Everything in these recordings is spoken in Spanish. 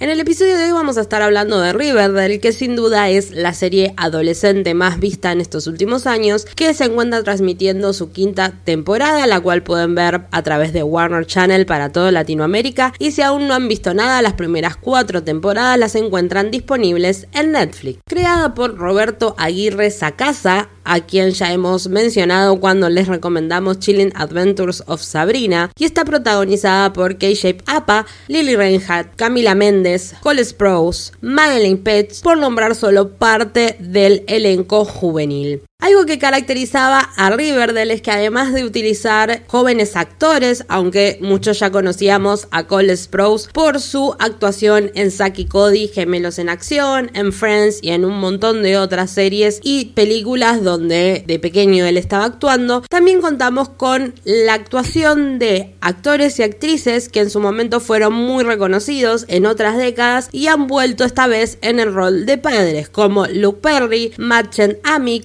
En el episodio de hoy vamos a estar hablando de Riverdale, que sin duda es la serie adolescente más vista en estos últimos años, que se encuentra transmitiendo su quinta temporada, la cual pueden ver a través de Warner Channel para toda Latinoamérica. Y si aún no han visto nada, las primeras cuatro temporadas las encuentran disponibles en Netflix. Creada por Roberto Aguirre Sacasa, a quien ya hemos mencionado cuando les recomendamos Chilling Adventures of Sabrina, y está protagonizada por K-Shape Appa, Lily Reinhardt, Camila Méndez, Cole Sprouse, Madeleine Petsch, por nombrar solo parte del elenco juvenil. Algo que caracterizaba a Riverdale es que además de utilizar jóvenes actores, aunque muchos ya conocíamos a Cole Sprouse por su actuación en Saki Cody, Gemelos en Acción, en Friends y en un montón de otras series y películas donde de pequeño él estaba actuando, también contamos con la actuación de actores y actrices que en su momento fueron muy reconocidos en otras décadas y han vuelto esta vez en el rol de padres, como Luke Perry, Machen Amick,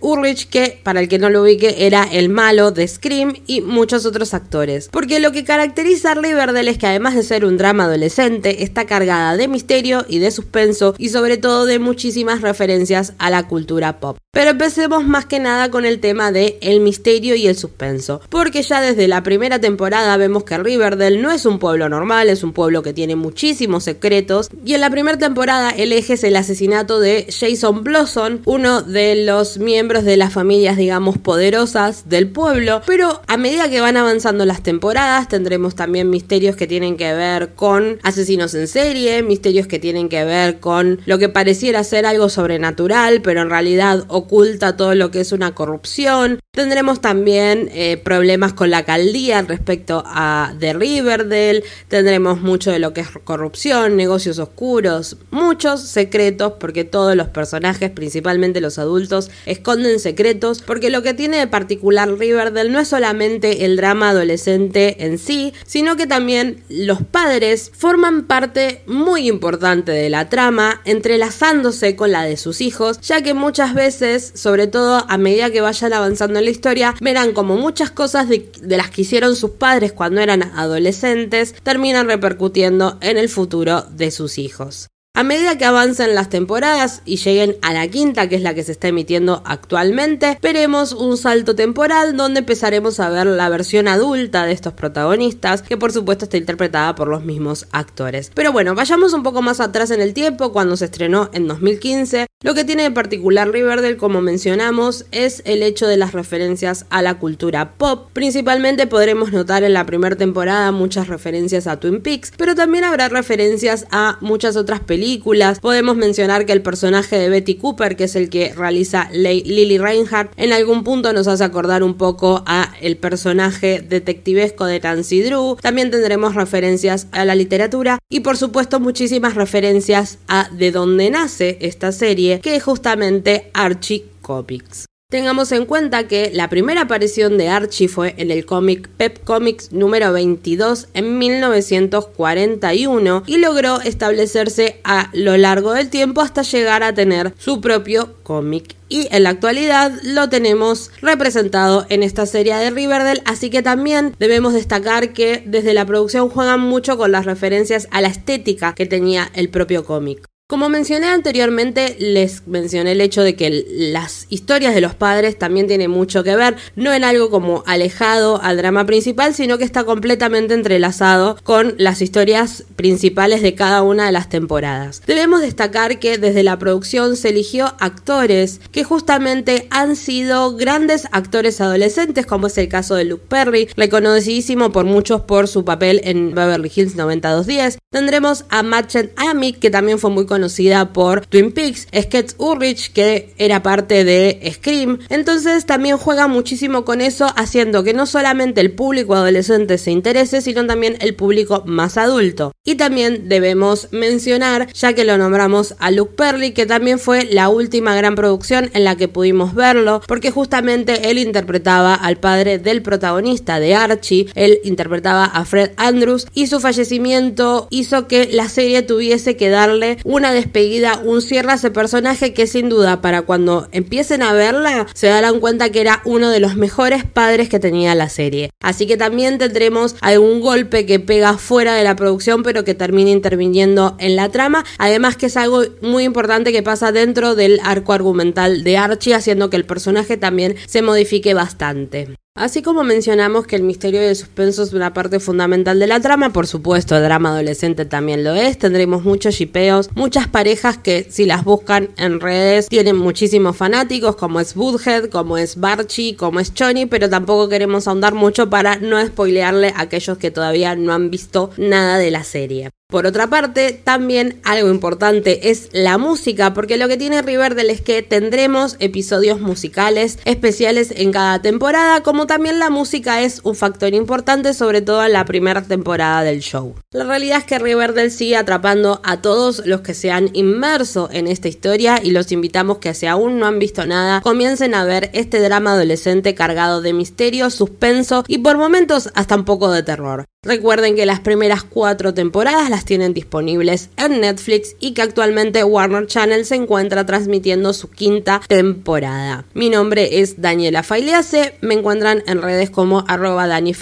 Ulrich, que para el que no lo ubique era el malo de Scream y muchos otros actores. Porque lo que caracteriza a Riverdale es que además de ser un drama adolescente, está cargada de misterio y de suspenso y sobre todo de muchísimas referencias a la cultura pop. Pero empecemos más que nada con el tema de el misterio y el suspenso, porque ya desde la primera temporada vemos que Riverdale no es un pueblo normal, es un pueblo que tiene muchísimos secretos. Y en la primera temporada el eje es el asesinato de Jason Blossom, uno de los miembros de las familias, digamos, poderosas del pueblo, pero a medida que van avanzando las temporadas tendremos también misterios que tienen que ver con asesinos en serie, misterios que tienen que ver con lo que pareciera ser algo sobrenatural, pero en realidad oculta todo lo que es una corrupción. Tendremos también eh, problemas con la alcaldía respecto a The Riverdale, tendremos mucho de lo que es corrupción, negocios oscuros, muchos secretos, porque todos los personajes, principalmente los adultos, esconden en secretos, porque lo que tiene de particular Riverdale no es solamente el drama adolescente en sí, sino que también los padres forman parte muy importante de la trama, entrelazándose con la de sus hijos, ya que muchas veces, sobre todo a medida que vayan avanzando en la historia, verán como muchas cosas de, de las que hicieron sus padres cuando eran adolescentes terminan repercutiendo en el futuro de sus hijos. A medida que avancen las temporadas y lleguen a la quinta, que es la que se está emitiendo actualmente, veremos un salto temporal donde empezaremos a ver la versión adulta de estos protagonistas, que por supuesto está interpretada por los mismos actores. Pero bueno, vayamos un poco más atrás en el tiempo, cuando se estrenó en 2015. Lo que tiene de particular Riverdale, como mencionamos, es el hecho de las referencias a la cultura pop. Principalmente podremos notar en la primera temporada muchas referencias a Twin Peaks, pero también habrá referencias a muchas otras películas Podemos mencionar que el personaje de Betty Cooper, que es el que realiza Lily Reinhardt, en algún punto nos hace acordar un poco a el personaje detectivesco de Nancy Drew. También tendremos referencias a la literatura y por supuesto muchísimas referencias a de dónde nace esta serie, que es justamente Archie Comics. Tengamos en cuenta que la primera aparición de Archie fue en el cómic Pep Comics número 22 en 1941 y logró establecerse a lo largo del tiempo hasta llegar a tener su propio cómic y en la actualidad lo tenemos representado en esta serie de Riverdale, así que también debemos destacar que desde la producción juegan mucho con las referencias a la estética que tenía el propio cómic. Como mencioné anteriormente, les mencioné el hecho de que las historias de los padres también tienen mucho que ver, no en algo como alejado al drama principal, sino que está completamente entrelazado con las historias principales de cada una de las temporadas. Debemos destacar que desde la producción se eligió actores que justamente han sido grandes actores adolescentes, como es el caso de Luke Perry, reconocidísimo por muchos por su papel en Beverly Hills 90210. Tendremos a Machen Amick, que también fue muy conocida por Twin Peaks, Sketch Ulrich, que era parte de Scream. Entonces también juega muchísimo con eso, haciendo que no solamente el público adolescente se interese, sino también el público más adulto. Y también debemos mencionar, ya que lo nombramos a Luke Perry, que también fue la última gran producción en la que pudimos verlo, porque justamente él interpretaba al padre del protagonista de Archie, él interpretaba a Fred Andrews y su fallecimiento hizo que la serie tuviese que darle una despedida, un cierre a ese personaje que sin duda para cuando empiecen a verla se darán cuenta que era uno de los mejores padres que tenía la serie. Así que también tendremos algún golpe que pega fuera de la producción, pero que termina interviniendo en la trama. Además que es algo muy importante que pasa dentro del arco argumental de Archie, haciendo que el personaje también se modifique bastante. Así como mencionamos que el misterio el suspenso es una parte fundamental de la trama, por supuesto el drama adolescente también lo es, tendremos muchos shipeos, muchas parejas que si las buscan en redes tienen muchísimos fanáticos, como es Woodhead, como es Barchi, como es Johnny, pero tampoco queremos ahondar mucho para no spoilearle a aquellos que todavía no han visto nada de la serie. Por otra parte, también algo importante es la música, porque lo que tiene Riverdale es que tendremos episodios musicales especiales en cada temporada, como también la música es un factor importante, sobre todo en la primera temporada del show. La realidad es que Riverdale sigue atrapando a todos los que se han inmerso en esta historia y los invitamos que si aún no han visto nada, comiencen a ver este drama adolescente cargado de misterio, suspenso y por momentos hasta un poco de terror. Recuerden que las primeras cuatro temporadas las tienen disponibles en Netflix y que actualmente Warner Channel se encuentra transmitiendo su quinta temporada. Mi nombre es Daniela Failease, me encuentran en redes como arroba Dani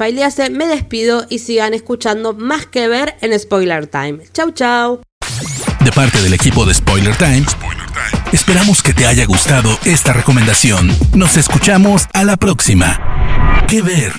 Me despido y sigan escuchando más que ver en Spoiler Time. Chau chau. De parte del equipo de Spoiler Time, esperamos que te haya gustado esta recomendación. Nos escuchamos a la próxima. ¿Qué ver?